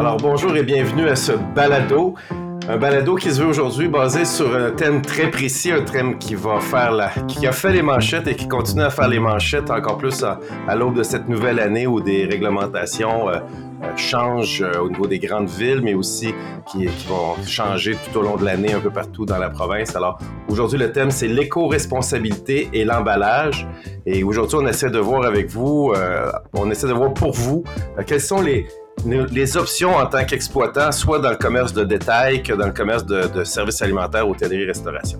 Alors bonjour et bienvenue à ce balado. Un balado qui se veut aujourd'hui basé sur un thème très précis, un thème qui va faire la, qui a fait les manchettes et qui continue à faire les manchettes encore plus à, l'aube de cette nouvelle année où des réglementations euh, euh, changent euh, au niveau des grandes villes, mais aussi qui, qui vont changer tout au long de l'année un peu partout dans la province. Alors aujourd'hui le thème c'est l'éco-responsabilité et l'emballage. Et aujourd'hui on essaie de voir avec vous, on essaie de voir pour vous quels sont les les options en tant qu'exploitant, soit dans le commerce de détail que dans le commerce de, services alimentaires, hôtellerie-restauration.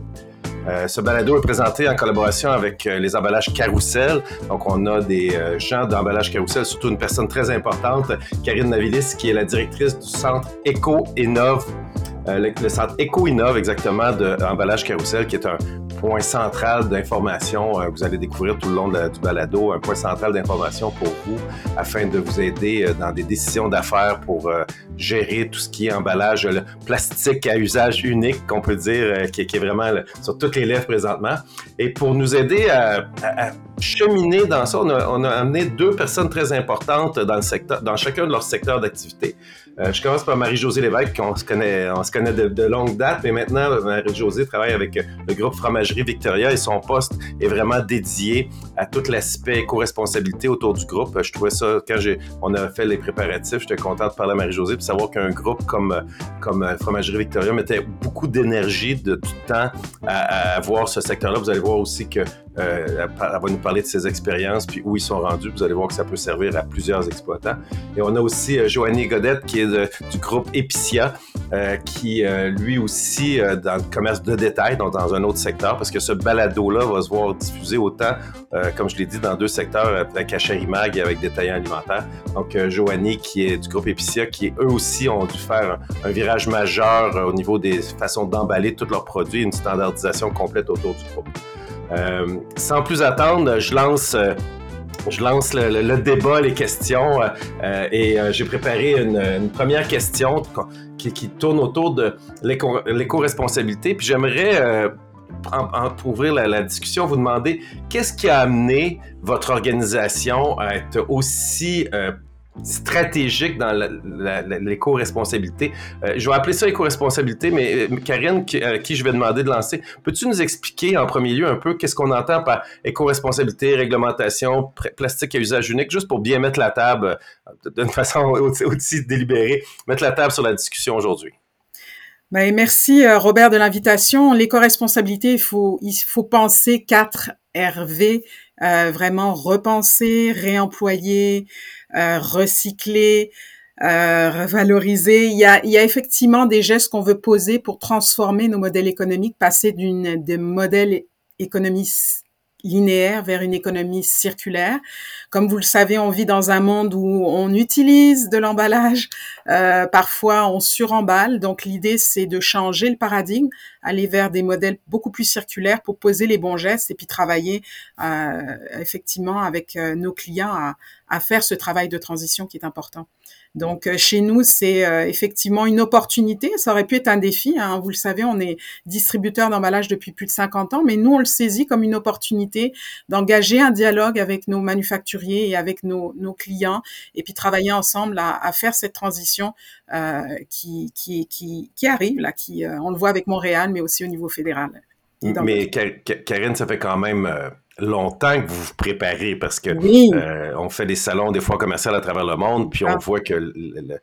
Euh, ce balado est présenté en collaboration avec euh, les emballages Carousel. Donc, on a des euh, gens d'emballage Carousel, surtout une personne très importante, Karine Navilis, qui est la directrice du centre Eco Innove, le, centre Eco Innove exactement d'emballage Carousel, qui est un point central d'information. Euh, vous allez découvrir tout le long du balado un point central d'information pour vous afin de vous aider euh, dans des décisions d'affaires pour euh, gérer tout ce qui est emballage le plastique à usage unique, qu'on peut dire, qui, est vraiment sur toutes les lèvres présentement. Et pour nous aider à, cheminer dans ça, on a, amené deux personnes très importantes dans, le secteur, dans chacun de leurs secteurs d'activité. Euh, je commence par Marie-Josée Lévesque, qu'on se connaît, on se connaît de, longue date, mais maintenant, Marie-Josée travaille avec le groupe Fromagerie Victoria et son poste est vraiment dédié à tout l'aspect éco-responsabilité autour du groupe. Je trouvais ça, quand on a fait les préparatifs, j'étais content de parler à Marie-Josée savoir qu'un groupe comme, comme Fromagerie Victoria mettait beaucoup d'énergie, de tout temps à, à voir ce secteur-là. Vous allez voir aussi que euh, elle va nous parler de ses expériences puis où ils sont rendus. Vous allez voir que ça peut servir à plusieurs exploitants. Et on a aussi euh, Joanie Godette qui est du groupe Epicia, euh, qui lui aussi dans le commerce de détail, donc dans un autre secteur, parce que ce balado-là va se voir diffusé autant, comme je l'ai dit, dans deux secteurs, avec Mag et avec Détaillant Alimentaire. Donc Joanie qui est du groupe Epicia, qui eux aussi ont dû faire un, un virage majeur au niveau des façons d'emballer tous leurs produits, une standardisation complète autour du groupe. Euh, sans plus attendre, je lance euh, je lance le, débat, les questions, euh, et j'ai préparé une, première question qui, tourne autour de l'éco-responsabilité. Puis j'aimerais, pour ouvrir la, la, discussion, vous demander qu'est-ce qui a amené votre organisation à être aussi stratégique dans l'éco-responsabilité. Euh, je vais appeler ça éco-responsabilité, mais euh, Karine, qui, euh, qui, je vais demander de lancer, peux-tu nous expliquer en premier lieu un peu qu'est-ce qu'on entend par éco-responsabilité, réglementation, plastique à usage unique, juste pour bien mettre la table d'une façon aussi délibérée, mettre la table sur la discussion aujourd'hui? Ben, merci Robert de l'invitation. L'éco-responsabilité, il faut, il faut penser 4 RV, euh, vraiment repenser, réemployer, euh, recycler, euh, revaloriser. Il y, a, il y a effectivement des gestes qu'on veut poser pour transformer nos modèles économiques, passer d'une de modèles économistes linéaire vers une économie circulaire. Comme vous le savez, on vit dans un monde où on utilise de l'emballage, euh, parfois on suremballe. Donc l'idée, c'est de changer le paradigme, aller vers des modèles beaucoup plus circulaires pour poser les bons gestes et puis travailler euh, effectivement avec euh, nos clients à, à faire ce travail de transition qui est important. Donc euh, chez nous, c'est euh, effectivement une opportunité. Ça aurait pu être un défi. Hein. Vous le savez, on est distributeur d'emballage depuis plus de 50 ans, mais nous, on le saisit comme une opportunité d'engager un dialogue avec nos manufacturiers et avec nos, nos clients, et puis travailler ensemble à, à faire cette transition euh, qui, qui, qui, qui, arrive, là, qui, euh, on le voit avec Montréal, mais aussi au niveau fédéral. Mais Karine, ça fait quand même longtemps que vous vous préparez parce que euh, on fait des salons des fois commerciaux à travers le monde, puis on ah. voit que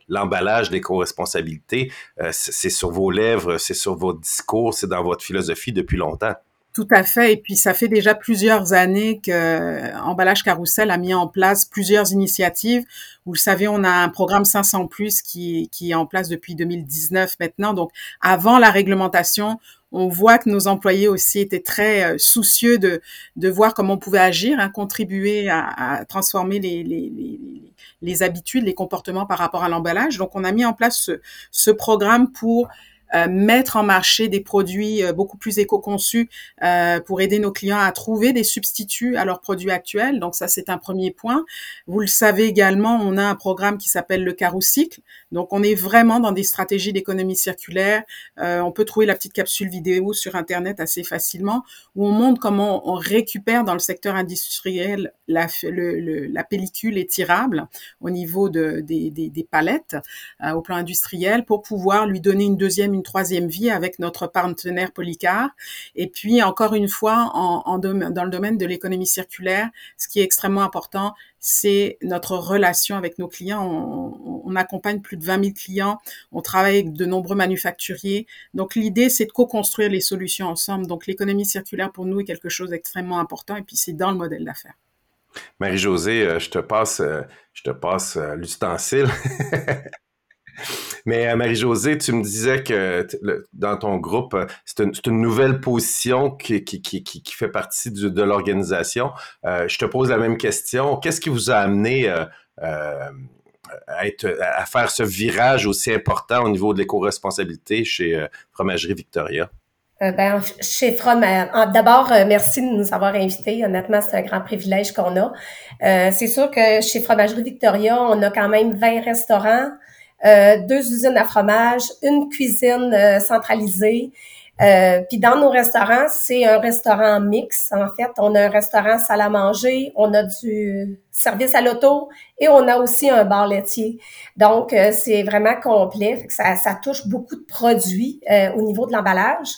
l'emballage des co-responsabilités, euh, c'est sur vos lèvres, c'est sur vos discours, c'est dans votre philosophie depuis longtemps. Tout à fait. Et puis, ça fait déjà plusieurs années que euh, Emballage Carousel a mis en place plusieurs initiatives. Vous le savez, on a un programme 500 plus qui, qui est en place depuis 2019 maintenant. Donc, avant la réglementation, on voit que nos employés aussi étaient très euh, soucieux de, de voir comment on pouvait agir, hein, contribuer à, transformer les, les, les, les, habitudes, les comportements par rapport à l'emballage. Donc, on a mis en place ce, ce programme pour mettre en marché des produits euh, beaucoup plus éco-conçus euh, pour aider nos clients à trouver des substituts à leurs produits actuels. Donc ça, c'est un premier point. Vous le savez également, on a un programme qui s'appelle le Caroucycle. Donc on est vraiment dans des stratégies d'économie circulaire. on peut trouver la petite capsule vidéo sur Internet assez facilement où on montre comment on récupère dans le secteur industriel la, la pellicule étirable au niveau de, des, des, des palettes au plan industriel pour pouvoir lui donner une deuxième une troisième vie avec notre partenaire Polycar. Et puis, encore une fois, dans le domaine de l'économie circulaire, ce qui est extrêmement important, c'est notre relation avec nos clients. On, accompagne plus de 20 000 clients, on travaille avec de nombreux manufacturiers. Donc l'idée, c'est de co-construire les solutions ensemble. Donc l'économie circulaire pour nous est quelque chose d'extrêmement important et puis c'est dans le modèle d'affaires. Marie-Josée, euh, je te passe, euh, je te passe euh, l'ustensile. Mais euh, Marie-Josée, tu me disais que dans ton groupe, euh, c'est une, nouvelle position qui, fait partie de l'organisation. Euh, je te pose la même question. Qu'est-ce qui vous a amené à, faire ce virage aussi important au niveau de l'éco-responsabilité chez Fromagerie Victoria? ben, chez Fromage, d'abord, merci de nous avoir invités. Honnêtement, c'est un grand privilège qu'on a. c'est sûr que chez Fromagerie Victoria, on a quand même 20 restaurants. Euh, deux usines à fromage, une cuisine euh, centralisée. Euh, puis dans nos restaurants, c'est un restaurant mix. En fait, on a un restaurant salle à manger, on a du service à l'auto et on a aussi un bar laitier. Donc, c'est vraiment complet. Ça, ça, touche beaucoup de produits au niveau de l'emballage.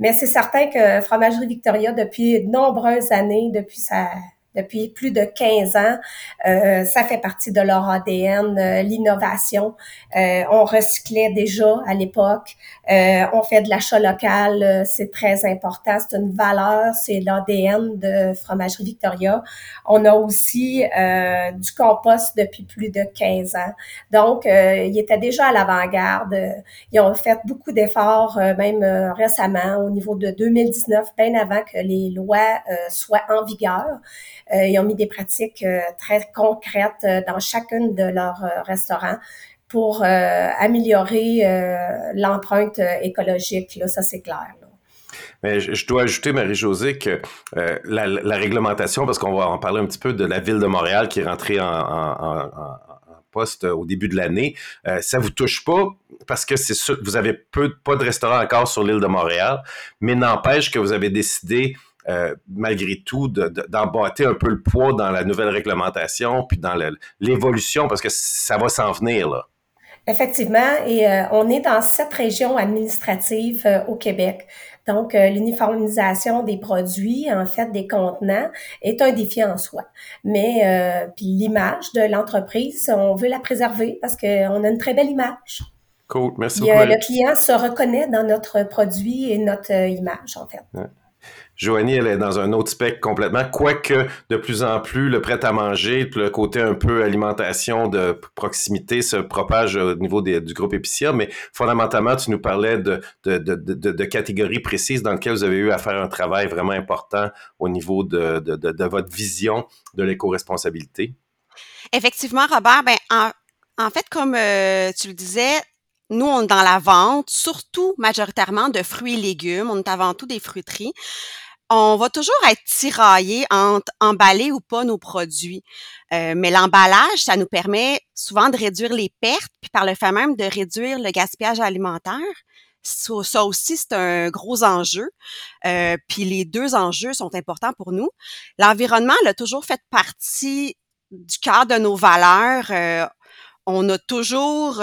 Mais c'est certain que Fromagerie Victoria, depuis de nombreuses années, depuis sa depuis plus de 15 ans. Euh, ça fait partie de leur ADN, euh, l'innovation. Euh, on recyclait déjà à l'époque. on fait de l'achat local, c'est très important. C'est une valeur, c'est l'ADN de Fromagerie Victoria. On a aussi du compost depuis plus de 15 ans. Donc, ils étaient déjà à l'avant-garde. Ils ont fait beaucoup d'efforts, même récemment, au niveau de 2019, bien avant que les lois soient en vigueur. Euh, ils ont mis des pratiques euh, très concrètes euh, dans chacune de leurs restaurants pour améliorer l'empreinte écologique. Là, ça, c'est clair. Mais je, dois ajouter, Marie-Josée, que la, réglementation, parce qu'on va en parler un petit peu de la ville de Montréal qui est rentrée en, poste au début de l'année, ça vous touche pas parce que c'est vous avez peu, pas de restaurants encore sur l'île de Montréal, mais n'empêche que vous avez décidé euh, malgré tout, d'emboîter un peu le poids dans la nouvelle réglementation, puis dans l'évolution, parce que ça va s'en venir, là. Effectivement, et euh, on est dans sept régions administratives euh, au Québec. Donc, l'uniformisation des produits, en fait, des contenants, est un défi en soi. Mais puis l'image de l'entreprise, on veut la préserver parce qu'on a une très belle image. Cool, merci beaucoup. Le client se reconnaît dans notre produit et notre image, en fait. Joanie, elle est dans un autre spectre complètement, quoique de plus en plus le prêt à manger, le côté un peu alimentation de proximité se propage au niveau du groupe Épicier, mais fondamentalement, tu nous parlais de, de, de, de, catégories précises dans lesquelles vous avez eu à faire un travail vraiment important au niveau de, de, votre vision de l'éco-responsabilité. Effectivement, Robert, ben, en, en fait, comme euh, tu le disais, nous, on est dans la vente, surtout majoritairement de fruits et légumes. On est avant tout des fruiteries on va toujours être tiraillé entre emballer ou pas nos produits. Euh, mais l'emballage, ça nous permet souvent de réduire les pertes, puis par le fait même de réduire le gaspillage alimentaire. Ça, aussi, c'est un gros enjeu. Euh, puis les deux enjeux sont importants pour nous. L'environnement a toujours fait partie du cœur de nos valeurs. Euh, on a toujours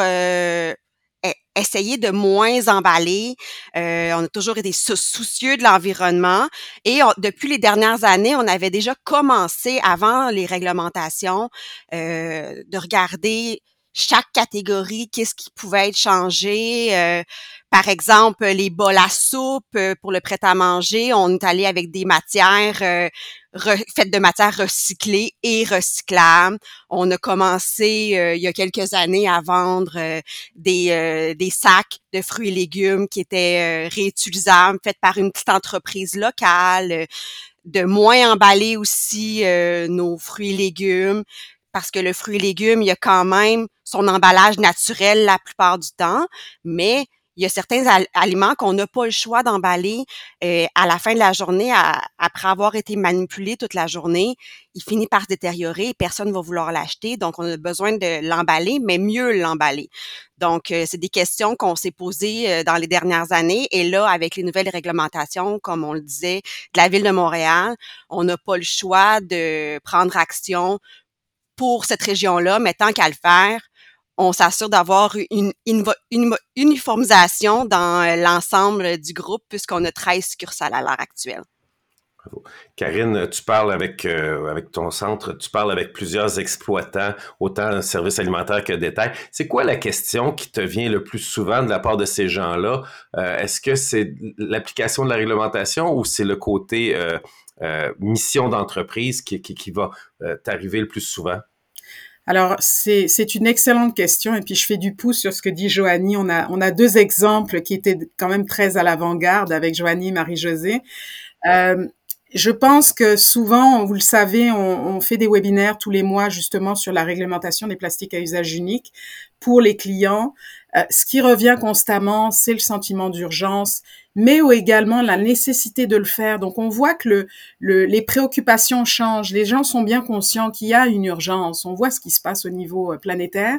essayer de moins emballer. Euh, on a toujours été soucieux de l'environnement et depuis les dernières années, on avait déjà commencé avant les réglementations euh, de regarder chaque catégorie, qu'est-ce qui pouvait être changé. Euh, par exemple, les bols à soupe euh, pour le prêt-à-manger, on est allé avec des matières euh, faites de matières recyclées et recyclables. On a commencé il y a quelques années à vendre des, des sacs de fruits et légumes qui étaient réutilisables, faits par une petite entreprise locale de moins emballer aussi nos fruits et légumes, parce que le fruit et légumes, il y a quand même son emballage naturel la plupart du temps, mais il y a certains aliments qu'on n'a pas le choix d'emballer euh, à la fin de la journée, après avoir été manipulé toute la journée. Il finit par se détériorer, personne ne va vouloir l'acheter, donc on a besoin de l'emballer, mais mieux l'emballer. Donc, euh, c'est des questions qu'on s'est posées euh, dans les dernières années. Et là, avec les nouvelles réglementations, comme on le disait, de la ville de Montréal, on n'a pas le choix de prendre action pour cette région-là, mais tant qu'à le faire, on s'assure d'avoir une, uniformisation dans euh, l'ensemble du groupe puisqu'on a 13 succursales à l'heure actuelle. Karine, tu parles avec, euh, avec ton centre, tu parles avec plusieurs exploitants, autant services alimentaires que détail. C'est quoi la question qui te vient le plus souvent de la part de ces gens-là? Euh, est-ce que c'est l'application de la réglementation ou c'est le côté mission d'entreprise qui, qui, va t'arriver le plus souvent? Alors, c'est une excellente question. Et puis, je fais du pouce sur ce que dit Joanie. On a, on a deux exemples qui étaient quand même très à l'avant-garde avec Joanie et Marie-Josée. Euh, je pense que souvent, vous le savez, on, fait des webinaires tous les mois justement sur la réglementation des plastiques à usage unique pour les clients. Euh, ce qui revient constamment, c'est le sentiment d'urgence, mais également la nécessité de le faire. Donc, on voit que le, les préoccupations changent. Les gens sont bien conscients qu'il y a une urgence. On voit ce qui se passe au niveau euh, planétaire.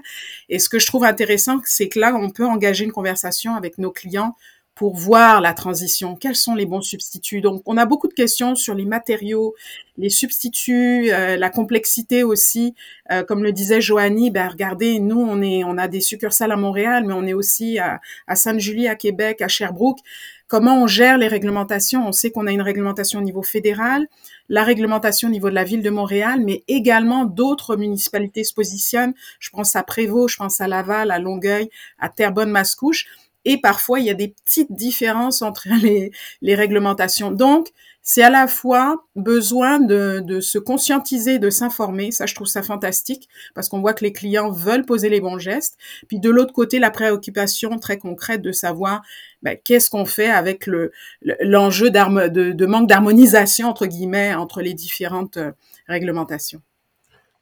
Et ce que je trouve intéressant, c'est que là, on peut engager une conversation avec nos clients pour voir la transition. Quels sont les bons substituts? Donc, on a beaucoup de questions sur les matériaux, les substituts, euh, la complexité aussi. Euh, comme le disait Joanie, ben regardez, nous on est, on a des succursales à Montréal, mais on est aussi à, à Sainte-Julie, à Québec, à Sherbrooke. Comment on gère les réglementations? On sait qu'on a une réglementation au niveau fédéral, la réglementation au niveau de la ville de Montréal, mais également d'autres municipalités se positionnent. Je pense à Prévost, je pense à Laval, à Longueuil, à Terrebonne-Mascouche. Et parfois, il y a des petites différences entre les, réglementations. Donc, c'est à la fois besoin de, se conscientiser, de s'informer. Ça, je trouve ça fantastique parce qu'on voit que les clients veulent poser les bons gestes. Puis de l'autre côté, la préoccupation très concrète de savoir ben, qu'est-ce qu'on fait avec le l'enjeu de, de manque d'harmonisation entre guillemets entre les différentes euh, réglementations.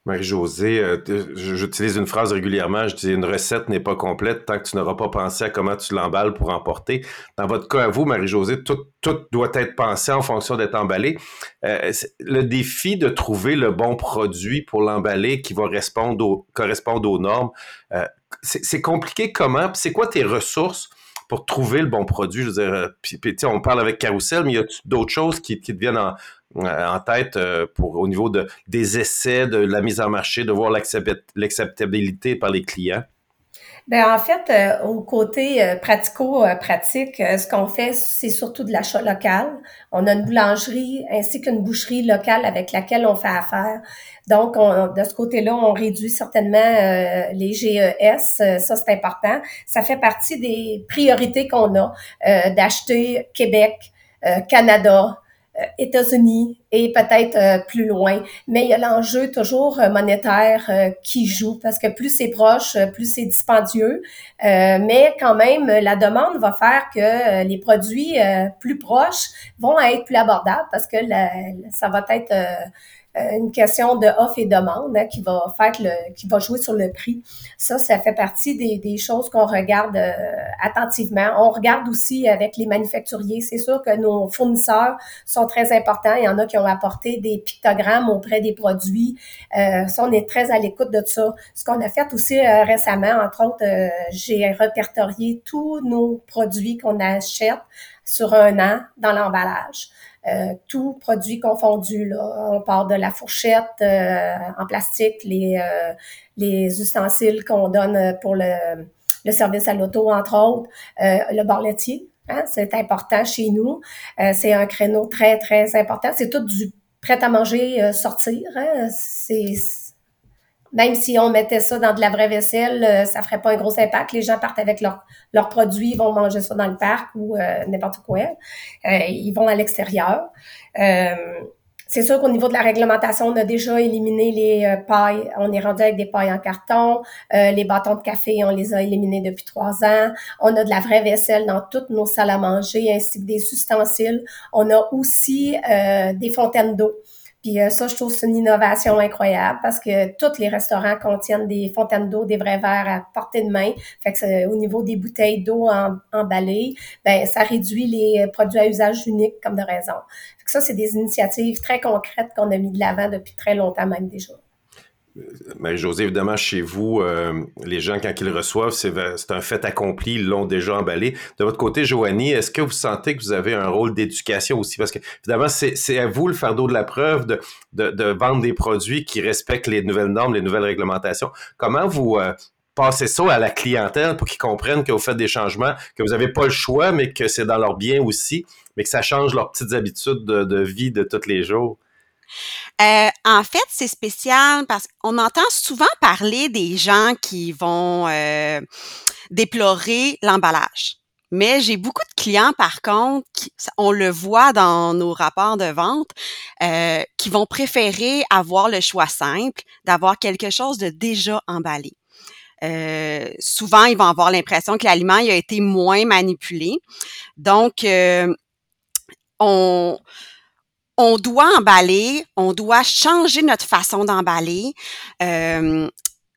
Marie-Josée, euh, j'utilise une phrase régulièrement, je dis une recette n'est pas complète tant que tu n'auras pas pensé à comment tu l'emballes pour emporter. Dans votre cas à vous, Marie-Josée, tout, doit être pensé en fonction d'être emballé. Euh, le défi de trouver le bon produit pour l'emballer qui va correspondre aux normes, euh, c'est compliqué comment? C'est quoi tes ressources pour trouver le bon produit? Je veux dire, puis, on parle avec Carousel, mais il y a d'autres choses qui, qui te viennent en, euh, en tête euh, au niveau de, des essais, de la mise en marché, de voir l'acceptabilité par les clients? Bien, en fait, euh, au côté pratico-pratique, ce qu'on fait, c'est surtout de l'achat local. On a une boulangerie ainsi qu'une boucherie locale avec laquelle on fait affaire. Donc, de ce côté-là, on réduit certainement les GES. ça, c'est important. Ça fait partie des priorités qu'on a d'acheter Québec, Canada, euh, États-Unis et peut-être euh, plus loin. Mais il y a l'enjeu toujours euh, monétaire qui joue parce que plus c'est proche, plus c'est dispendieux. mais quand même, la demande va faire que les produits plus proches vont être plus abordables parce que ça va être euh, une question de offre et demande hein, qui va faire le, qui va jouer sur le prix. Ça, ça fait partie des, des choses qu'on regarde euh, attentivement. On regarde aussi avec les manufacturiers. C'est sûr que nos fournisseurs sont très importants. Il y en a qui ont apporté des pictogrammes auprès des produits. Euh, ça, on est très à l'écoute de ça. Ce qu'on a fait aussi euh, récemment, entre autres, j'ai répertorié tous nos produits qu'on achète sur un an dans l'emballage. Euh, tout produit confondu. Là. On part de la fourchette euh, en plastique, les, euh, les ustensiles qu'on donne pour le, le service à l'auto, entre autres, le bar laitier. Hein, c'est important chez nous. c'est un créneau très, très important. C'est tout du prêt à manger sortir. Hein. C'est même si on mettait ça dans de la vraie vaisselle, euh, ça ferait pas un gros impact. Les gens partent avec leurs produits, ils vont manger ça dans le parc ou euh, n'importe quoi. Euh, ils vont à l'extérieur. c'est sûr qu'au niveau de la réglementation, on a déjà éliminé les pailles. On est rendu avec des pailles en carton. les bâtons de café, on les a éliminés depuis trois ans. On a de la vraie vaisselle dans toutes nos salles à manger, ainsi que des ustensiles. On a aussi des fontaines d'eau Puis euh, ça, je trouve c'est une innovation incroyable parce que tous les restaurants contiennent des fontaines d'eau, des vrais verres à portée de main. Fait que au niveau des bouteilles d'eau emballées, ben ça réduit les produits à usage unique comme de raison. Fait que ça, c'est des initiatives très concrètes qu'on a mis de l'avant depuis très longtemps même déjà. Mais José, évidemment, chez vous, euh, les gens, quand ils reçoivent, c'est un fait accompli, ils l'ont déjà emballé. De votre côté, Joanie, est-ce que vous sentez que vous avez un rôle d'éducation aussi? Parce que, évidemment, c'est à vous le fardeau de la preuve de, vendre des produits qui respectent les nouvelles normes, les nouvelles réglementations. Comment vous euh, passez ça à la clientèle pour qu'ils comprennent que vous faites des changements, que vous n'avez pas le choix, mais que c'est dans leur bien aussi, mais que ça change leurs petites habitudes de, de vie de tous les jours? Euh, en fait, c'est spécial parce qu'on entend souvent parler des gens qui vont euh, déplorer l'emballage. Mais j'ai beaucoup de clients, par contre, qui, on le voit dans nos rapports de vente, euh, qui vont préférer avoir le choix simple, d'avoir quelque chose de déjà emballé. Souvent, ils vont avoir l'impression que l'aliment a été moins manipulé. Donc, on, on doit emballer, on doit changer notre façon d'emballer. Euh,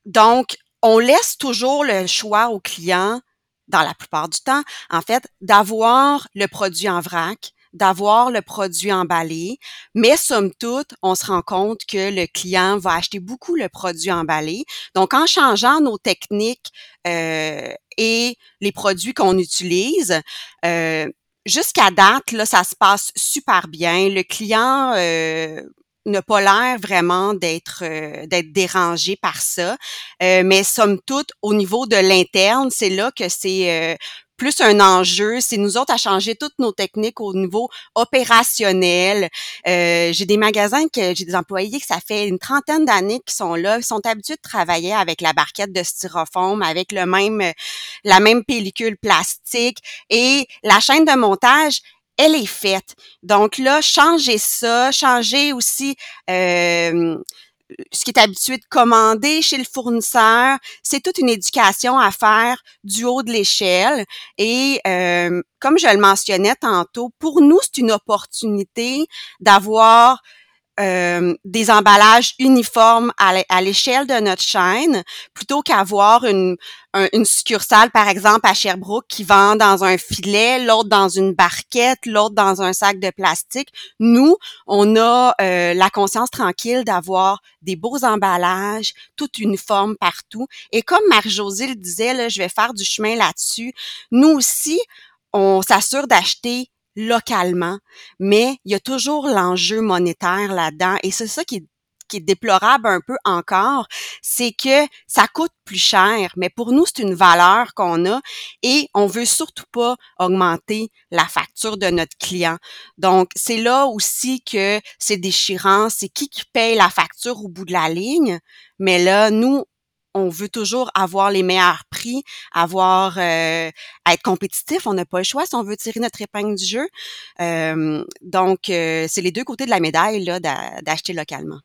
donc, on laisse toujours le choix au client, dans la plupart du temps, en fait, d'avoir le produit en vrac, d'avoir le produit emballé, mais somme toute, on se rend compte que le client va acheter beaucoup le produit emballé. Donc, en changeant nos techniques euh, et les produits qu'on utilise, euh, jusqu'à date, là, ça se passe super bien. Le client euh, n'a pas l'air vraiment d'être euh, d'être dérangé par ça. Euh, mais somme toute, au niveau de l'interne, c'est là que c'est plus un enjeu. C'est nous autres à changer toutes nos techniques au niveau opérationnel. Euh, j'ai des magasins que j'ai des employés que ça fait une trentaine d'années qui sont là, ils sont habitués de travailler avec la barquette de styrofoam, avec le même la même pellicule plastique et la chaîne de montage elle est faite. Donc là, changer ça, changer aussi euh, ce qui est habitué de commander chez le fournisseur, c'est toute une éducation à faire du haut de l'échelle. Et euh, comme je le mentionnais tantôt, pour nous, c'est une opportunité d'avoir euh, des emballages uniformes à l'échelle de notre chaîne, plutôt qu'avoir une, une succursale, par exemple, à Sherbrooke, qui vend dans un filet, l'autre dans une barquette, l'autre dans un sac de plastique. Nous, on a euh, la conscience tranquille d'avoir des beaux emballages, tout uniforme partout. Et comme Marie-Josée le disait, je vais faire du chemin là-dessus, nous aussi, on s'assure d'acheter localement, mais il y a toujours l'enjeu monétaire là-dedans et c'est ça qui est déplorable un peu encore, c'est que ça coûte plus cher, mais pour nous, c'est une valeur qu'on a et on veut surtout pas augmenter la facture de notre client. Donc, c'est là aussi que c'est déchirant, c'est qui qui paye la facture au bout de la ligne, mais là, nous, on veut toujours avoir les meilleurs prix, avoir euh, être compétitif. On n'a pas le choix si on veut tirer notre épingle du jeu. Donc, euh, c'est les deux côtés de la médaille là d'acheter localement.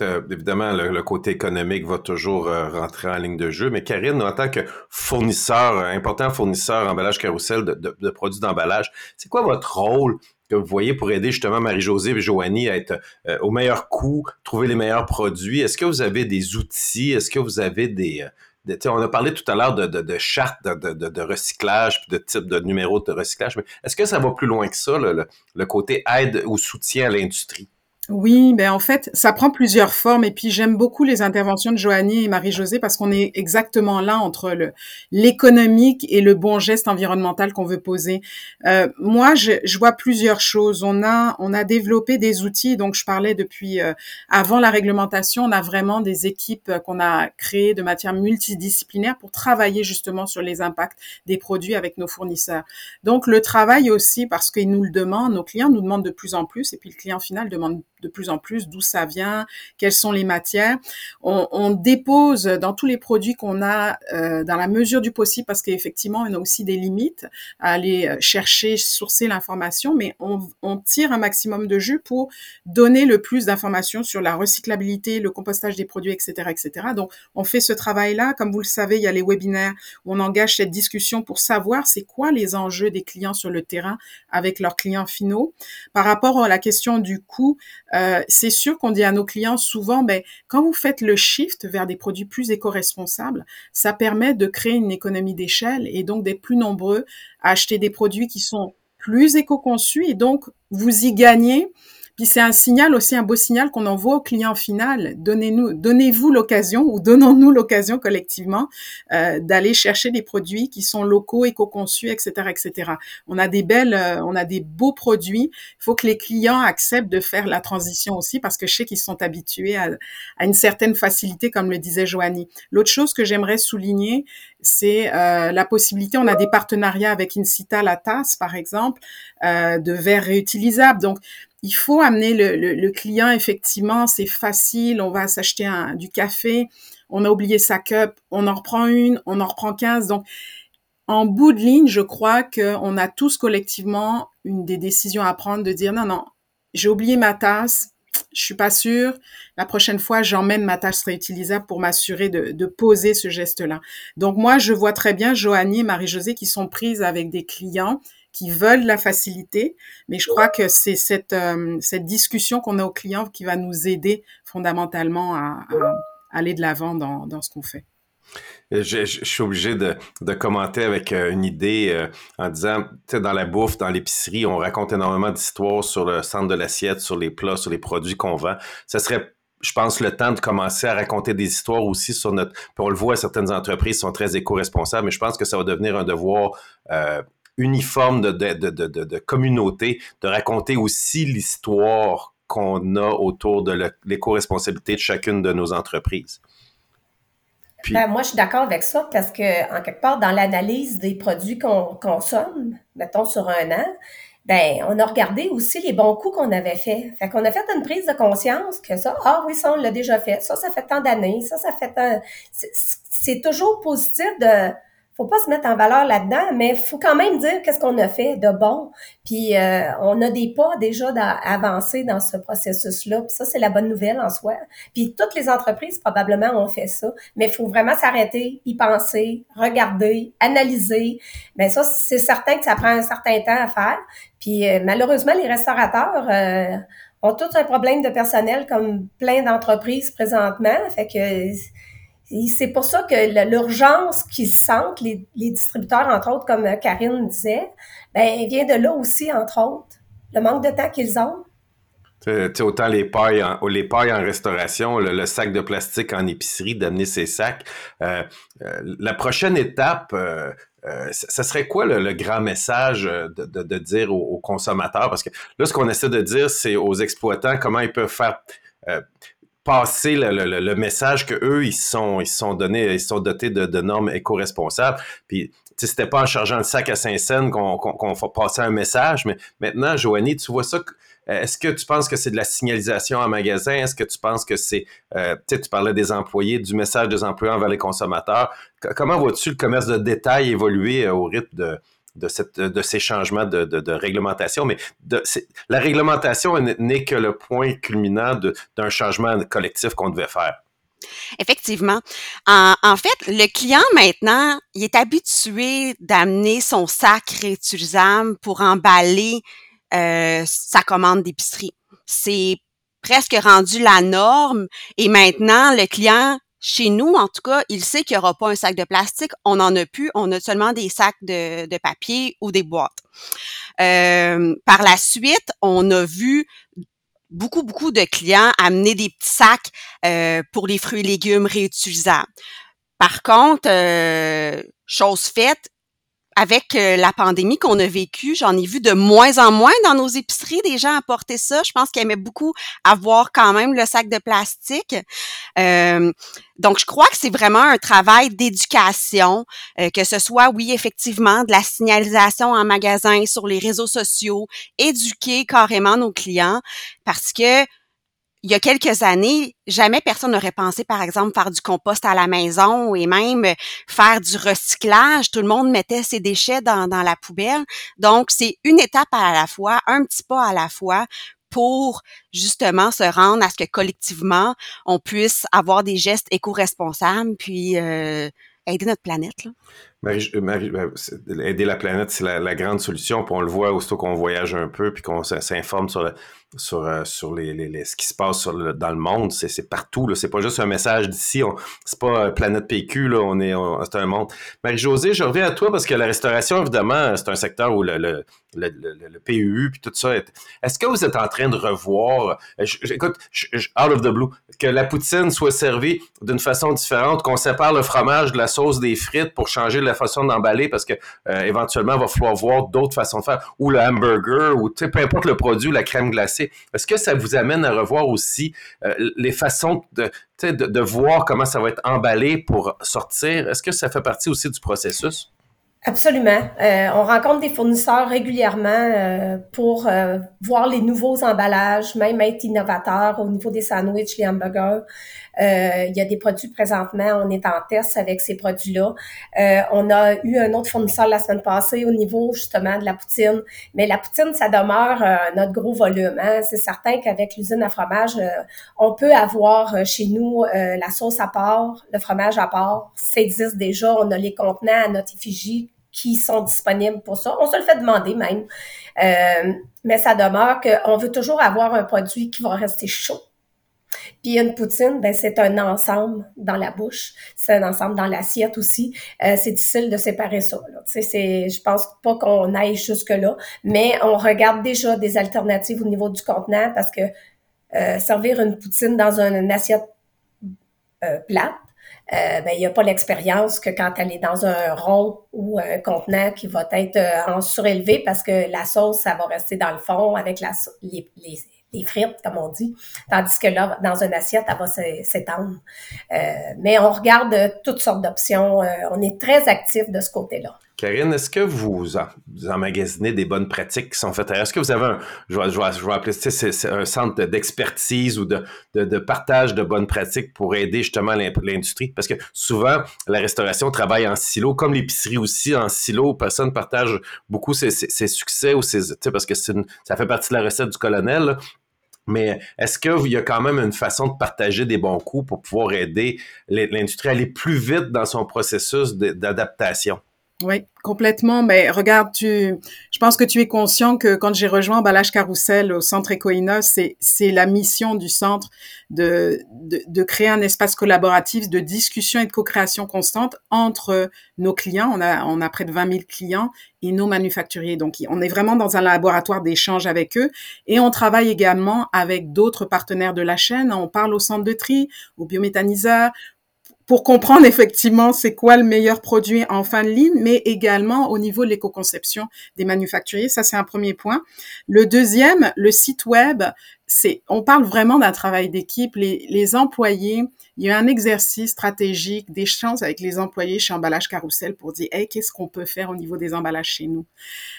Évidemment, le, côté économique va toujours rentrer en ligne de jeu, mais Karine, en tant que fournisseur, important fournisseur emballage carrousel de, de produits d'emballage, c'est quoi votre rôle que vous voyez pour aider justement Marie-Josée et Joanie à être euh, au meilleur coût, trouver les meilleurs produits? Est-ce que vous avez des outils? Est-ce que vous avez des... Euh, on a parlé tout à l'heure de, de, de chartes de, de, de, recyclage, de type de numéro de recyclage, mais est-ce que ça va plus loin que ça, le côté aide ou soutien à l'industrie? Oui, ben en fait, ça prend plusieurs formes et puis j'aime beaucoup les interventions de Joanie et Marie-Josée parce qu'on est exactement là entre le l'économique et le bon geste environnemental qu'on veut poser. Euh, moi, je, vois plusieurs choses. On a on a développé des outils, donc je parlais depuis euh, avant la réglementation, on a vraiment des équipes qu'on a créées de matière multidisciplinaire pour travailler justement sur les impacts des produits avec nos fournisseurs. Donc le travail aussi parce qu'ils nous le demandent, nos clients nous demandent de plus en plus et puis le client final demande de plus en plus d'où ça vient, quelles sont les matières. On, on dépose dans tous les produits qu'on a euh, dans la mesure du possible, parce qu'effectivement, on a aussi des limites à aller euh, chercher, sourcer l'information, mais on, on, tire un maximum de jus pour donner le plus d'informations sur la recyclabilité, le compostage des produits, etc., etc. Donc, on fait ce travail-là. Comme vous le savez, il y a les webinaires où on engage cette discussion pour savoir c'est quoi les enjeux des clients sur le terrain avec leurs clients finaux. Par rapport à la question du coût, euh, c'est sûr qu'on dit à nos clients souvent, ben, quand vous faites le shift vers des produits plus éco-responsables, ça permet de créer une économie d'échelle et donc d'être plus nombreux à acheter des produits qui sont plus éco-conçus et donc vous y gagnez puis c'est un signal aussi, un beau signal qu'on envoie au client final. Donnez-nous, donnez-vous l'occasion ou donnons-nous l'occasion collectivement euh, d'aller chercher des produits qui sont locaux, éco-conçus, etc., etc. On a des belles, euh, on a des beaux produits. Il faut que les clients acceptent de faire la transition aussi parce que je sais qu'ils sont habitués à, une certaine facilité, comme le disait Joanie. L'autre chose que j'aimerais souligner, c'est euh, la possibilité. On a des partenariats avec Incita, la tasse, par exemple, de verres réutilisables. Donc il faut amener le, client, effectivement, c'est facile, on va s'acheter du café, on a oublié sa cup, on en reprend une, on en reprend 15. Donc, en bout de ligne, je crois qu'on a tous collectivement une des décisions à prendre de dire non, non, j'ai oublié ma tasse, je suis pas sûre. La prochaine fois, j'emmène ma tasse réutilisable pour m'assurer de, de, poser ce geste-là. Donc moi, je vois très bien Joanie et Marie-Josée qui sont prises avec des clients qui veulent la facilité, mais je crois que c'est cette, euh, cette discussion qu'on a au client qui va nous aider fondamentalement à, aller de l'avant dans, dans ce qu'on fait. Je, je, suis obligé de, de, commenter avec euh, une idée euh, en disant, tu sais, dans la bouffe, dans l'épicerie, on raconte énormément d'histoires sur le centre de l'assiette, sur les plats, sur les produits qu'on vend. Ce serait je pense, le temps de commencer à raconter des histoires aussi sur notre. Puis on le voit, certaines entreprises sont très éco-responsables, mais je pense que ça va devenir un devoir euh, uniforme de, de, de, de, communauté, de raconter aussi l'histoire qu'on a autour de l'éco-responsabilité de chacune de nos entreprises. Ben, moi, je suis d'accord avec ça parce que, en quelque part, dans l'analyse des produits qu'on consomme, mettons sur un an, ben, on a regardé aussi les bons coups qu'on avait fait. Fait qu'on a fait une prise de conscience que ça, ah oui, ça, on l'a déjà fait. Ça, ça fait tant d'années. Ça, ça fait tant. C'est toujours positif de faut pas se mettre en valeur là-dedans, mais faut quand même dire qu'est-ce qu'on a fait de bon. Puis euh, on a des pas déjà avancés dans ce processus-là. Puis ça, c'est la bonne nouvelle en soi. Puis toutes les entreprises probablement ont fait ça, mais il faut vraiment s'arrêter, y penser, regarder, analyser. Mais ça, c'est certain que ça prend un certain temps à faire. Puis euh, malheureusement, les restaurateurs euh, ont tout un problème de personnel comme plein d'entreprises présentement. Fait c'est pour ça que l'urgence qu'ils sentent, les, distributeurs, entre autres, comme Karine disait, ben, vient de là aussi, entre autres. Le manque de temps qu'ils ont. Tu autant les pailles, en, les pailles en restauration, le, sac de plastique en épicerie, d'amener ses sacs. Euh, euh, la prochaine étape, euh, ça serait quoi le, grand message de, dire aux, consommateurs? Parce que là, ce qu'on essaie de dire, c'est aux exploitants comment ils peuvent faire passer le, le, le, message que eux ils sont ils sont donnés ils sont dotés de, de normes éco-responsables. Puis c'était pas en chargeant le sac à Saint-Saëns qu'on qu'on qu passer un message mais maintenant Joanie tu vois ça est-ce que tu penses que c'est de la signalisation en magasin? Est-ce que tu penses que c'est euh, tu parlais des employés du message des employés envers les consommateurs. Comment vois-tu le commerce de détail évoluer euh, au rythme de de, cette, de ces changements de, réglementation, mais la réglementation n'est que le point culminant d'un changement collectif qu'on devait faire. Effectivement. En, en, fait, le client maintenant, il est habitué d'amener son sac réutilisable pour emballer euh, sa commande d'épicerie. C'est presque rendu la norme et maintenant, le client chez nous, en tout cas, il sait qu'il n'y aura pas un sac de plastique. On n'en a plus. On a seulement des sacs de, papier ou des boîtes. Euh, par la suite, on a vu beaucoup, beaucoup de clients amener des petits sacs euh, pour les fruits et légumes réutilisables. Par contre, euh, chose faite, avec euh, la pandémie qu'on a vécue, j'en ai vu de moins en moins dans nos épiceries des gens apporter ça. Je pense qu'ils aimaient beaucoup avoir quand même le sac de plastique. Euh, donc, je crois que c'est vraiment un travail d'éducation, euh, que ce soit, oui, effectivement, de la signalisation en magasin, sur les réseaux sociaux, éduquer carrément nos clients, parce que il y a quelques années, jamais personne n'aurait pensé, par exemple, faire du compost à la maison et même faire du recyclage. Tout le monde mettait ses déchets dans, la poubelle. Donc, c'est une étape à la fois, un petit pas à la fois pour justement se rendre à ce que collectivement, on puisse avoir des gestes éco-responsables puis euh, aider notre planète. Marie, ben, aider la planète, c'est la, grande solution. Puis on le voit aussitôt qu'on voyage un peu, puis qu'on s'informe sur, sur, euh, sur les, les, ce qui se passe sur dans le monde. C'est partout. C'est pas juste un message d'ici. C'est pas planète PQ. Là, on est, c'est un monde. Marie-Josée, je reviens à toi parce que la restauration, évidemment, c'est un secteur où le, le, le, le, PUU puis tout ça. Est-ce que vous êtes en train de revoir, euh, écoute, out of the blue, que la poutine soit servie d'une façon différente, qu'on sépare le fromage de la sauce des frites pour changer la façon d'emballer parce que euh, éventuellement, il va falloir voir d'autres façons de faire, ou le hamburger, ou peu importe le produit, la crème glacée. Est-ce que ça vous amène à revoir aussi euh, les façons de, de, voir comment ça va être emballé pour sortir? Est-ce que ça fait partie aussi du processus? Absolument. Euh, on rencontre des fournisseurs régulièrement pour voir les nouveaux emballages, même être innovateur au niveau des sandwichs, les hamburgers. Il y a des produits présentement, on est en test avec ces produits-là. on a eu un autre fournisseur la semaine passée au niveau justement de la poutine. Mais la poutine, ça demeure notre gros volume. Hein. C'est certain qu'avec l'usine à fromage, on peut avoir chez nous la sauce à part, le fromage à part. Ça existe déjà. On a les contenants à notre effigie qui sont disponibles pour ça. On se le fait demander même. Euh, mais ça demeure qu'on veut toujours avoir un produit qui va rester chaud. Puis une poutine, ben c'est un ensemble dans la bouche, c'est un ensemble dans l'assiette aussi. Euh, c'est difficile de séparer ça. Là. C'est, je pense pas qu'on aille jusque là, mais on regarde déjà des alternatives au niveau du contenant parce que euh, servir une poutine dans une assiette plate, euh, ben, il n'y a pas l'expérience que quand elle est dans un rond ou un contenant qui va être en surélevé parce que la sauce, ça va rester dans le fond avec la, les, les frites, comme on dit. Tandis que là, dans une assiette, elle va s'étendre. Euh, mais on regarde toutes sortes d'options. on est très actif de ce côté-là. Karine, est-ce que vous, emmagasinez des bonnes pratiques qui sont faites? Est-ce que vous avez un, je vais, je appeler c'est, un centre d'expertise ou de, de, partage de bonnes pratiques pour aider justement l'industrie? Parce que souvent, la restauration travaille en silo, comme l'épicerie aussi en silo. Personne ne partage beaucoup ses, succès ou ses, parce que ça fait partie de la recette du colonel. Mais est-ce qu'il y a quand même une façon de partager des bons coups pour pouvoir aider l'industrie à aller plus vite dans son processus d'adaptation? Oui, complètement. Mais regarde, tu, je pense que tu es conscient que quand j'ai rejoint Emballage Carousel au centre Ecoinos, c'est, c'est la mission du centre de, de, de, créer un espace collaboratif de discussion et de co-création constante entre nos clients. On a, on a près de 20 000 clients et nos manufacturiers. Donc, on est vraiment dans un laboratoire d'échange avec eux et on travaille également avec d'autres partenaires de la chaîne. On parle au centre de tri, au biométhaniseur, pour comprendre effectivement c'est quoi le meilleur produit en fin de ligne, mais également au niveau de l'éco-conception des manufacturiers. Ça, c'est un premier point. Le deuxième, le site web, c'est, on parle vraiment d'un travail d'équipe. Les, employés, il y a un exercice stratégique d'échange avec les employés chez Emballage Carousel pour dire, hey, qu'est-ce qu'on peut faire au niveau des emballages chez nous?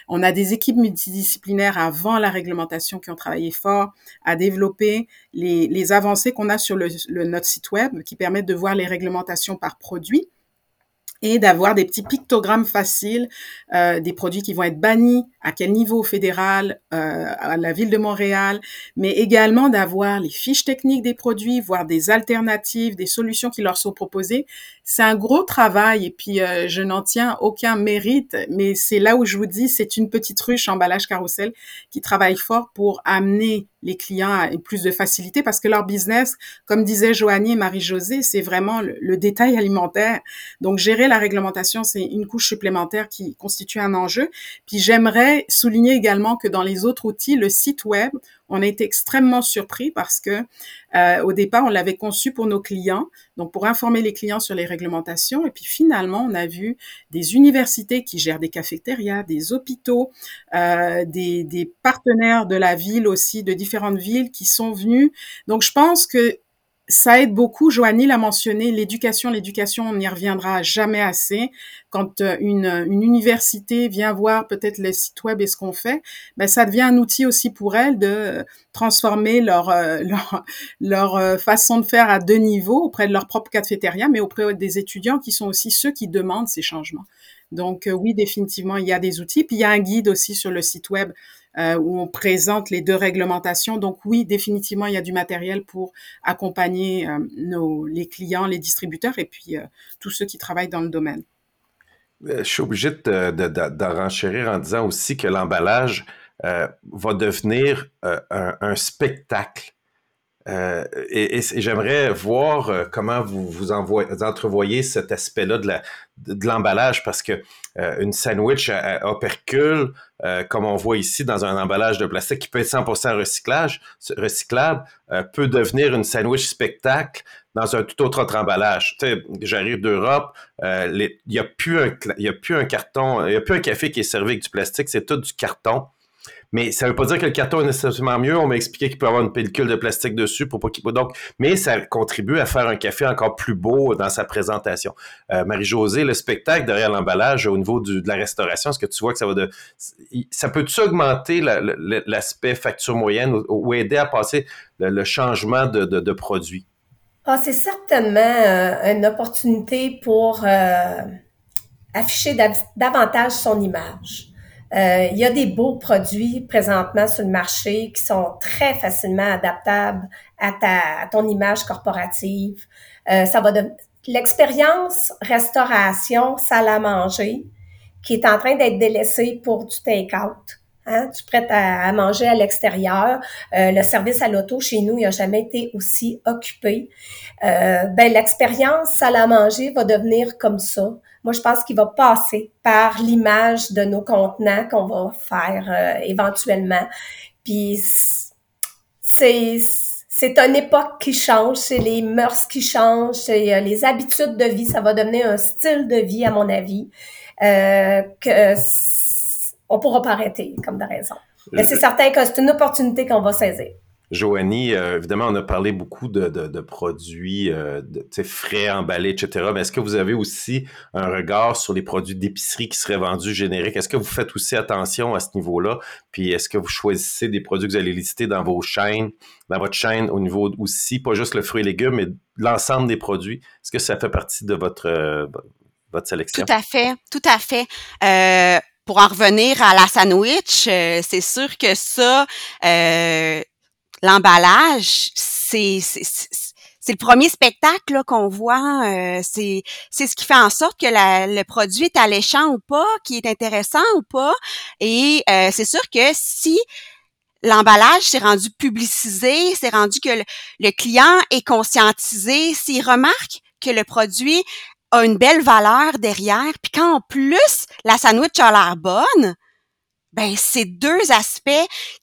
On a des équipes multidisciplinaires avant la réglementation qui ont travaillé fort à développer les, les avancées qu'on a sur le, le, notre site web qui permettent de voir les réglementations par produit et d'avoir des petits pictogrammes faciles euh, des produits qui vont être bannis, à quel niveau fédéral, euh, à la ville de Montréal, mais également d'avoir les fiches techniques des produits, voir des alternatives, des solutions qui leur sont proposées. C'est un gros travail et puis euh, je n'en tiens aucun mérite, mais c'est là où je vous dis, c'est une petite ruche emballage carrousel qui travaille fort pour amener les clients à plus de facilité parce que leur business, comme disait Joanie et Marie-Josée, c'est vraiment le, détail alimentaire. Donc, gérer la réglementation, c'est une couche supplémentaire qui constitue un enjeu. Puis, j'aimerais souligner également que dans les autres outils, le site web, on a été extrêmement surpris parce que euh, au départ, on l'avait conçu pour nos clients, donc pour informer les clients sur les réglementations. Et puis finalement, on a vu des universités qui gèrent des cafétérias, des hôpitaux, euh, des, des partenaires de la ville aussi, de différentes villes qui sont venus. Donc je pense que ça aide beaucoup. Joanie l'a mentionné, l'éducation, l'éducation, on n'y reviendra jamais assez. Quand euh, une, une université vient voir peut-être les sites web et ce qu'on fait, ben ça devient un outil aussi pour elle de transformer leur euh, leur, leur euh, façon de faire à deux niveaux auprès de leur propre cafétéria, mais auprès des étudiants qui sont aussi ceux qui demandent ces changements. Donc oui, définitivement, il y a des outils. Puis il y a un guide aussi sur le site web où on présente les deux réglementations. Donc oui, définitivement, il y a du matériel pour accompagner euh, nos, les clients, les distributeurs et puis euh, tous ceux qui travaillent dans le domaine. je suis obligé de, de, renchérir en disant aussi que l'emballage va devenir un, spectacle. Euh, et, j'aimerais voir euh, comment vous, vous, entrevoyez cet aspect-là de l'emballage parce que euh, une sandwich à, opercule, comme on voit ici dans un emballage de plastique qui peut être 100% recyclage, recyclable, peut devenir une sandwich spectacle dans un tout autre, autre emballage. Tu sais, j'arrive d'Europe, il n'y a, plus un, y a plus un carton, il n'y a plus un café qui est servi avec du plastique, c'est tout du carton. Mais ça ne veut pas dire que le carton est nécessairement mieux. On m'a expliqué qu'il peut avoir une pellicule de plastique dessus pour pas qu'il donc, mais ça contribue à faire un café encore plus beau dans sa présentation. Euh, Marie-Josée, le spectacle derrière l'emballage au niveau de la restauration, est-ce que tu vois que ça va de, ça peut-tu augmenter l'aspect facture moyenne ou, aider à passer le, changement de, produit? Ah, c'est certainement euh, une opportunité pour euh, afficher davantage son image. Euh, il y a des beaux produits présentement sur le marché qui sont très facilement adaptables à, ta, à ton image corporative. Euh, ça va de l'expérience restauration salle à manger qui est en train d'être délaissée pour du take-out. Hein? Tu prêtes à, manger à l'extérieur. Euh, le service à l'auto chez nous, il n'a jamais été aussi occupé. Euh, ben, l'expérience salle à manger va devenir comme ça. Moi, je pense qu'il va passer par l'image de nos contenants qu'on va faire euh, éventuellement. Puis c'est c'est une époque qui change, c'est les mœurs qui changent, c'est euh, les habitudes de vie. Ça va devenir un style de vie, à mon avis, euh, que on pourra pas arrêter comme de raison. Mais c'est certain que c'est une opportunité qu'on va saisir. Joanie, euh, évidemment, on a parlé beaucoup de, de, produits euh, frais, emballés, etc. Mais est-ce que vous avez aussi un regard sur les produits d'épicerie qui seraient vendus génériques? Est-ce que vous faites aussi attention à ce niveau-là? Puis est-ce que vous choisissez des produits que vous allez lister dans vos chaînes, dans votre chaîne au niveau aussi, pas juste le fruit et légumes, mais l'ensemble des produits? Est-ce que ça fait partie de votre, euh, votre sélection? Tout à fait, tout à fait. Pour en revenir à la sandwich, c'est sûr que ça, l'emballage, c'est c'est le premier spectacle qu'on voit. Euh, c'est ce qui fait en sorte que le produit est alléchant ou pas, qui est intéressant ou pas. Et euh, c'est sûr que si l'emballage s'est rendu publicisé, c'est rendu que le, client est conscientisé, s'il remarque que le produit a une belle valeur derrière, puis qu'en plus la sandwich a l'air bonne, ben c'est deux aspects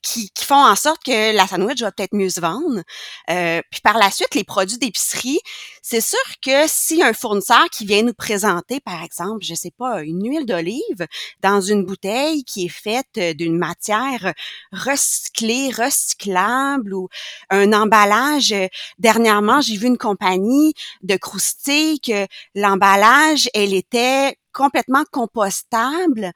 qui, qui, font en sorte que la sandwich va peut-être mieux se vendre. Euh, puis par la suite, les produits d'épicerie, c'est sûr que si un fournisseur qui vient nous présenter, par exemple, je sais pas, une huile d'olive dans une bouteille qui est faite d'une matière recyclée, recyclable ou un emballage. Dernièrement, j'ai vu une compagnie de croustilles que l'emballage, elle était complètement compostable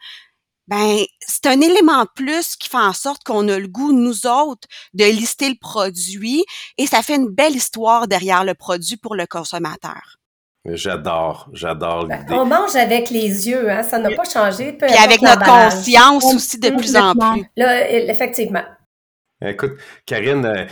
ben c'est un élément de plus qui fait en sorte qu'on a le goût, nous autres, de lister le produit et ça fait une belle histoire derrière le produit pour le consommateur. J'adore, j'adore ben, l'idée. On mange avec les yeux, hein? ça n'a pas changé. Peu Puis avec notre conscience aussi de plus en plus. Là, effectivement. Écoute, Karine, euh,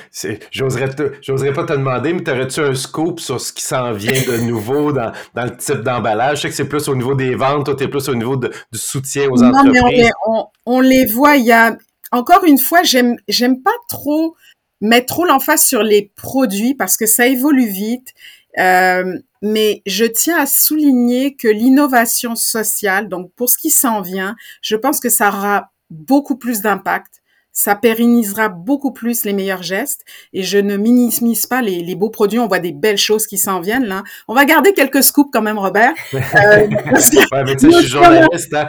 j'oserais, j'oserais pas te demander, mais t'aurais-tu un scoop sur ce qui s'en vient de nouveau dans, dans le type d'emballage? Je sais que c'est plus au niveau des ventes, toi, t'es plus au niveau du soutien aux entreprises. Non, mais on, on, les voit, il y a, encore une fois, j'aime, j'aime pas trop mettre trop l'emphase sur les produits parce que ça évolue vite. Euh, mais je tiens à souligner que l'innovation sociale, donc pour ce qui s'en vient, je pense que ça aura beaucoup plus d'impact ça pérennisera beaucoup plus les meilleurs gestes et je ne minimise pas les, les beaux produits. On voit des belles choses qui s'en viennent là. On va garder quelques scoops quand même, Robert. Euh,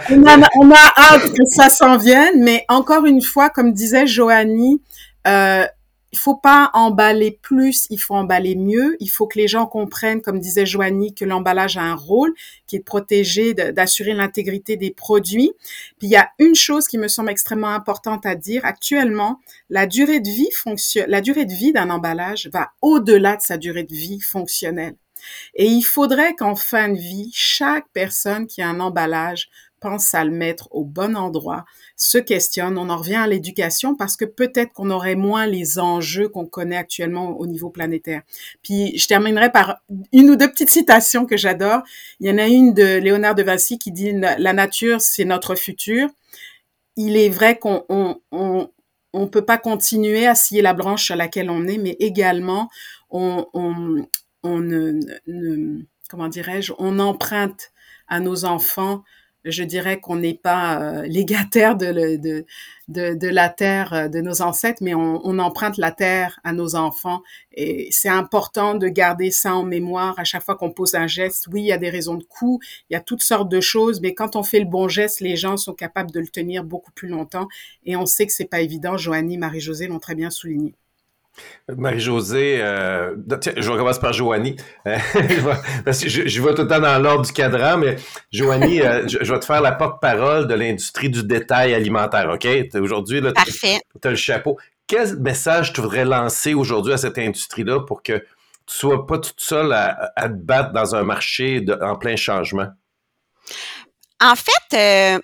on, a, on a hâte que ça s'en vienne, mais encore une fois, comme disait Joanie, euh, il faut pas emballer plus, il faut emballer mieux. Il faut que les gens comprennent, comme disait Joanie, que l'emballage a un rôle qui est de protéger, d'assurer l'intégrité des produits. Puis il y a une chose qui me semble extrêmement importante à dire. Actuellement, la durée de vie fonctionne, la durée de vie d'un emballage va au-delà de sa durée de vie fonctionnelle. Et il faudrait qu'en fin de vie, chaque personne qui a un emballage pense à le mettre au bon endroit, se questionne. On en revient à l'éducation parce que peut-être qu'on aurait moins les enjeux qu'on connaît actuellement au niveau planétaire. Puis je terminerai par une ou deux petites citations que j'adore. Il y en a une de Léonard de Vinci qui dit la nature c'est notre futur. Il est vrai qu'on on, peut pas continuer à scier la branche sur laquelle on est, mais également on, on, ne comment dirais-je, on emprunte à nos enfants je dirais qu'on n'est pas euh, légataire de, de, de, de, la terre euh, de nos ancêtres, mais on, on emprunte la terre à nos enfants. Et c'est important de garder ça en mémoire à chaque fois qu'on pose un geste. Oui, il y a des raisons de coût, il y a toutes sortes de choses, mais quand on fait le bon geste, les gens sont capables de le tenir beaucoup plus longtemps. Et on sait que c'est pas évident. Joanie, Marie-Josée l'ont très bien souligné. Marie-Josée, euh, je vais commencer par Joanie. Euh, parce que je, je, vais tout le temps dans l'ordre du cadran, mais Joanie, euh, je, je, vais te faire la porte-parole de l'industrie du détail alimentaire, OK? Aujourd'hui, tu as le chapeau. Quel message tu voudrais lancer aujourd'hui à cette industrie-là pour que tu sois pas toute seule à, à te battre dans un marché de, en plein changement? En fait,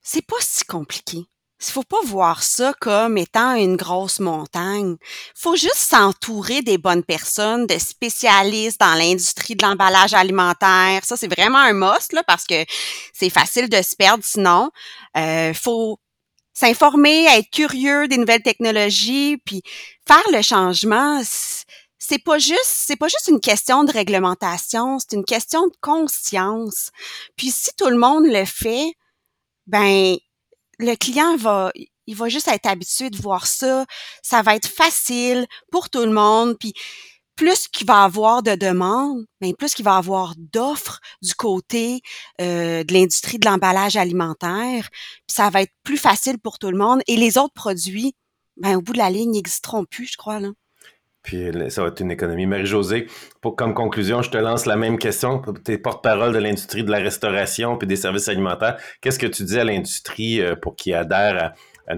c'est pas si compliqué. Faut pas voir ça comme étant une grosse montagne. faut juste s'entourer des bonnes personnes, de spécialistes dans l'industrie de l'emballage alimentaire. Ça, c'est vraiment un must, là, parce que c'est facile de se perdre sinon. Euh, faut s'informer, être curieux des nouvelles technologies, puis faire le changement. C'est pas juste, c'est pas juste une question de réglementation, c'est une question de conscience. Puis si tout le monde le fait, ben le client va, il va juste être habitué de voir ça. Ça va être facile pour tout le monde. Puis plus qu'il va avoir de demandes, mais ben, plus qu'il va avoir d'offres du côté euh, de l'industrie de l'emballage alimentaire, ça va être plus facile pour tout le monde. Et les autres produits, ben, au bout de la ligne, n'existeront plus, je crois. Là. Puis ça va être une économie. Marie-Josée, comme conclusion, je te lance la même question. Tu es porte-parole de l'industrie de la restauration puis des services alimentaires. Qu'est-ce que tu dis à l'industrie euh, pour qu'ils adhèrent à,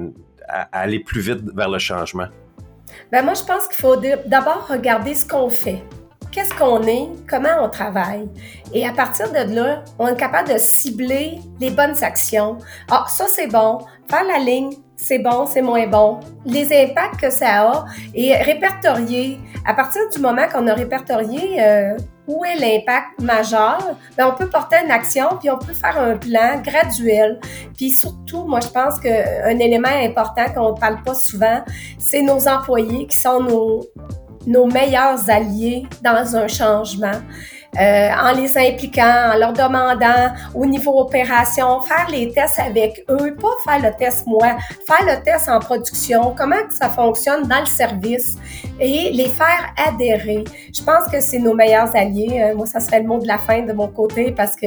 à, aller plus vite vers le changement? Ben moi, je pense qu'il faut d'abord regarder ce qu'on fait. Qu'est-ce qu'on est, comment on travaille? Et à partir de là, on est capable de cibler les bonnes actions. Ah, ça c'est bon, faire la ligne, c'est bon, c'est moins bon, les impacts que ça a et répertorier. À partir du moment qu'on a répertorié euh, où est l'impact majeur, bien, on peut porter une action puis on peut faire un plan graduel. Puis surtout, moi, je pense qu'un élément important qu'on ne parle pas souvent, c'est nos employés qui sont nos, nos meilleurs alliés dans un changement. Euh, en les impliquant, en leur demandant au niveau opération, faire les tests avec eux, pas faire le test moi, faire le test en production, comment que ça fonctionne dans le service et les faire adhérer. Je pense que c'est nos meilleurs alliés. Euh, moi, ça serait le mot de la fin de mon côté parce que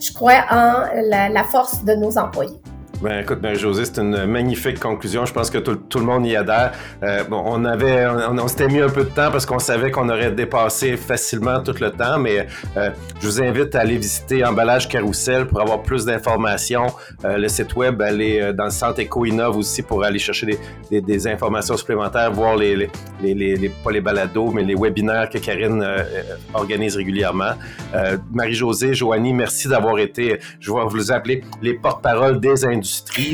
je crois en la, la force de nos employés. Ben, écoute, ben, José, c'est une magnifique conclusion. Je pense que tout, le monde y adhère. Euh, bon, on avait, on, s'était mis un peu de temps parce qu'on savait qu'on aurait dépassé facilement tout le temps, mais euh, je vous invite à aller visiter Emballage Carousel pour avoir plus d'informations. Euh, le site web, aller dans le centre Eco Innov aussi pour aller chercher des, informations supplémentaires, voir les, les, les, les, pas les balados, mais les webinaires que Karine organise régulièrement. Marie-Josée, Joanie, merci d'avoir été, je vais vous appeler les porte-parole des industries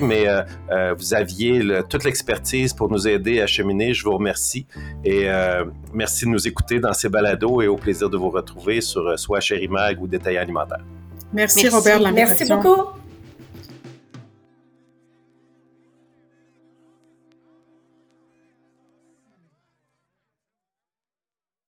mais euh, euh, vous aviez le, toute l'expertise pour nous aider à cheminer. Je vous remercie et euh, merci de nous écouter dans ces balados et au plaisir de vous retrouver sur soit Mag ou Détail Alimentaire. Merci, merci Robert Merci beaucoup.